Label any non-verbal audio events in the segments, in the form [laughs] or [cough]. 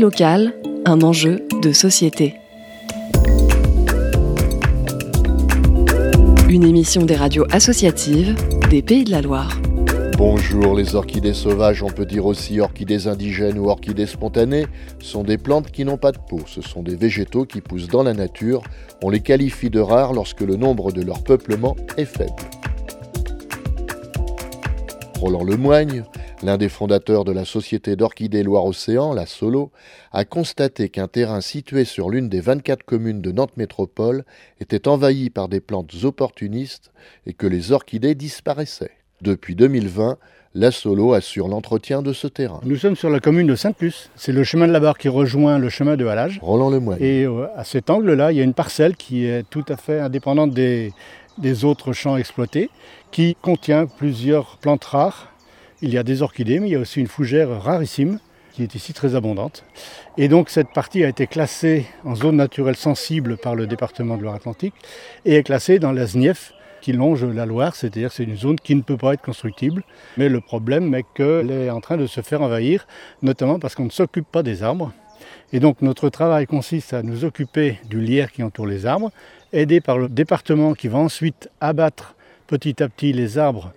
Locale, un enjeu de société. Une émission des radios associatives des Pays de la Loire. Bonjour, les orchidées sauvages, on peut dire aussi orchidées indigènes ou orchidées spontanées, sont des plantes qui n'ont pas de peau. Ce sont des végétaux qui poussent dans la nature. On les qualifie de rares lorsque le nombre de leur peuplement est faible. Roland Lemoigne, l'un des fondateurs de la Société d'Orchidées Loire-Océan, la Solo, a constaté qu'un terrain situé sur l'une des 24 communes de Nantes Métropole était envahi par des plantes opportunistes et que les orchidées disparaissaient. Depuis 2020, la Solo assure l'entretien de ce terrain. Nous sommes sur la commune de Sainte-Luce. C'est le chemin de la barre qui rejoint le chemin de Halage. Roland Lemoigne. Et euh, à cet angle-là, il y a une parcelle qui est tout à fait indépendante des, des autres champs exploités, qui contient plusieurs plantes rares. Il y a des orchidées, mais il y a aussi une fougère rarissime qui est ici très abondante. Et donc cette partie a été classée en zone naturelle sensible par le département de Loire-Atlantique et est classée dans la SNIEF qui longe la Loire, c'est-à-dire c'est une zone qui ne peut pas être constructible. Mais le problème est qu'elle est en train de se faire envahir, notamment parce qu'on ne s'occupe pas des arbres. Et donc notre travail consiste à nous occuper du lierre qui entoure les arbres, aidé par le département qui va ensuite abattre petit à petit les arbres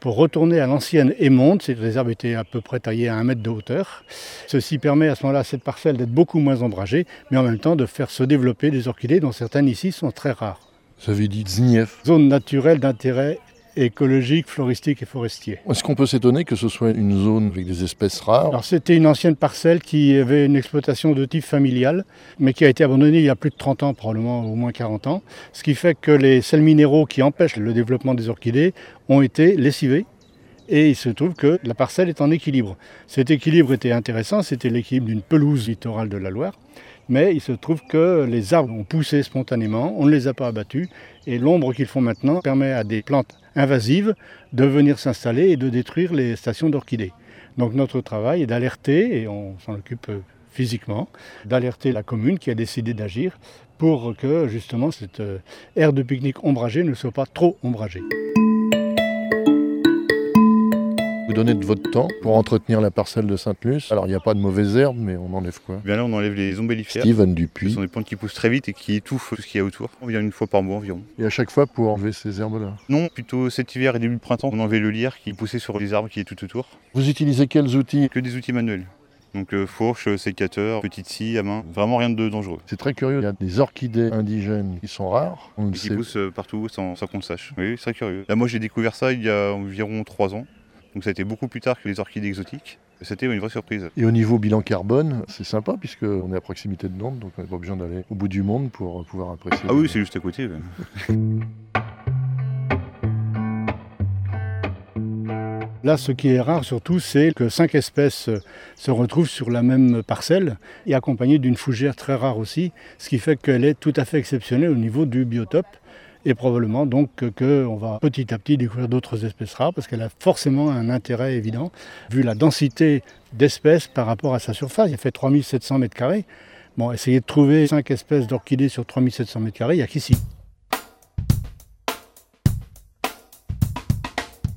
pour retourner à l'ancienne émonde, les arbres étaient à peu près taillés à un mètre de hauteur. Ceci permet à ce moment-là à cette parcelle d'être beaucoup moins ombragée, mais en même temps de faire se développer des orchidées dont certaines ici sont très rares. Ça veut dire Znief. Zone naturelle d'intérêt écologique, floristique et forestier. Est-ce qu'on peut s'étonner que ce soit une zone avec des espèces rares? Alors c'était une ancienne parcelle qui avait une exploitation de type familial, mais qui a été abandonnée il y a plus de 30 ans, probablement au moins 40 ans, ce qui fait que les sels minéraux qui empêchent le développement des orchidées ont été lessivés. Et il se trouve que la parcelle est en équilibre. Cet équilibre était intéressant, c'était l'équilibre d'une pelouse littorale de la Loire mais il se trouve que les arbres ont poussé spontanément, on ne les a pas abattus, et l'ombre qu'ils font maintenant permet à des plantes invasives de venir s'installer et de détruire les stations d'orchidées. Donc notre travail est d'alerter, et on s'en occupe physiquement, d'alerter la commune qui a décidé d'agir pour que justement cette euh, aire de pique-nique ombragée ne soit pas trop ombragée. Vous donnez de votre temps pour entretenir la parcelle de Sainte-Luce. Alors il n'y a pas de mauvaises herbes, mais on enlève quoi? Bien là, on enlève les ombellifères. Steven Ce Dupuis. sont des plantes qui poussent très vite et qui étouffent tout ce qu'il y a autour. On vient une fois par mois environ. Et à chaque fois pour enlever ces herbes-là? Non, plutôt cet hiver et début de printemps, on enlevait le lierre qui poussait sur les arbres qui est tout autour. Vous utilisez quels outils? Que des outils manuels. Donc euh, fourche, euh, sécateur, petite scie à main. Vraiment rien de dangereux. C'est très curieux. Il y a des orchidées indigènes qui sont rares. On le qui sait. poussent euh, partout sans, sans qu'on le sache. Oui, c'est très curieux. Là, moi, j'ai découvert ça il y a environ 3 ans. Donc ça a été beaucoup plus tard que les orchidées exotiques. C'était une vraie surprise. Et au niveau bilan carbone, c'est sympa puisqu'on est à proximité de Nantes, donc on n'a pas besoin d'aller au bout du monde pour pouvoir apprécier. Ah oui, c'est juste à côté. [laughs] Là, ce qui est rare surtout, c'est que cinq espèces euh, se retrouvent sur la même parcelle et accompagnées d'une fougère très rare aussi, ce qui fait qu'elle est tout à fait exceptionnelle au niveau du biotope et probablement donc qu'on va petit à petit découvrir d'autres espèces rares parce qu'elle a forcément un intérêt évident vu la densité d'espèces par rapport à sa surface. Il fait 3700 mètres carrés. Bon, essayer de trouver cinq espèces d'orchidées sur 3700 mètres carrés, il n'y a qu'ici.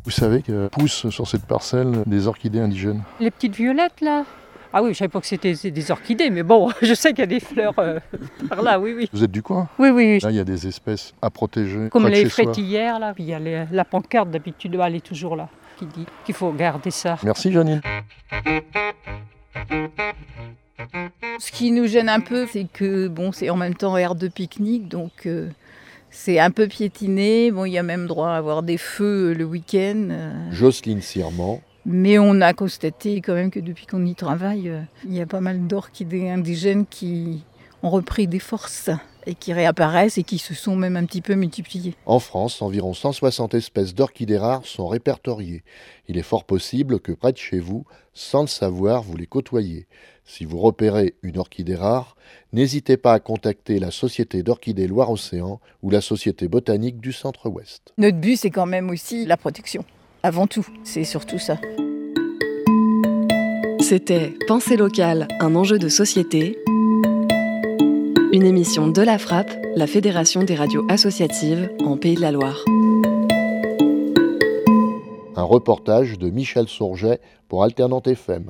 Vous savez que poussent sur cette parcelle des orchidées indigènes? Les petites violettes là? Ah oui, je savais pas que c'était des orchidées, mais bon, [laughs] je sais qu'il y a des fleurs euh, [laughs] par là, oui, oui. Vous êtes du coin? Oui, oui, Là, il y a des espèces à protéger. comme les frétillères là, il y a les- la pancarte d'habitude, elle est toujours là, qui dit qu'il faut garder ça. Merci Janine. Ce qui nous gêne un peu, c'est que bon, c'est en même temps aire de pique-nique, donc euh, c'est un peu piétiné. Bon, il y a même droit à avoir des feux euh, le week-end. Jocelyne Sirman. Mais on a constaté quand même que depuis qu'on y travaille, euh, il y a pas mal d'orchidées indigènes qui ont repris des forces et qui réapparaissent et qui se sont même un petit peu multipliées. En France, environ 160 espèces d'orchidées rares sont répertoriées. Il est fort possible que près de chez vous, sans le savoir, vous les côtoyez. Si vous repérez une orchidée rare, n'hésitez pas à contacter la Société d'orchidées Loire-Océan ou la Société botanique du Centre-Ouest. Notre but, c'est quand même aussi la protection. Avant tout, c'est surtout ça. C'était Pensée locale, un enjeu de société. Une émission de la Frappe, la Fédération des radios associatives en Pays de la Loire. Un reportage de Michel Sourget pour Alternante FM.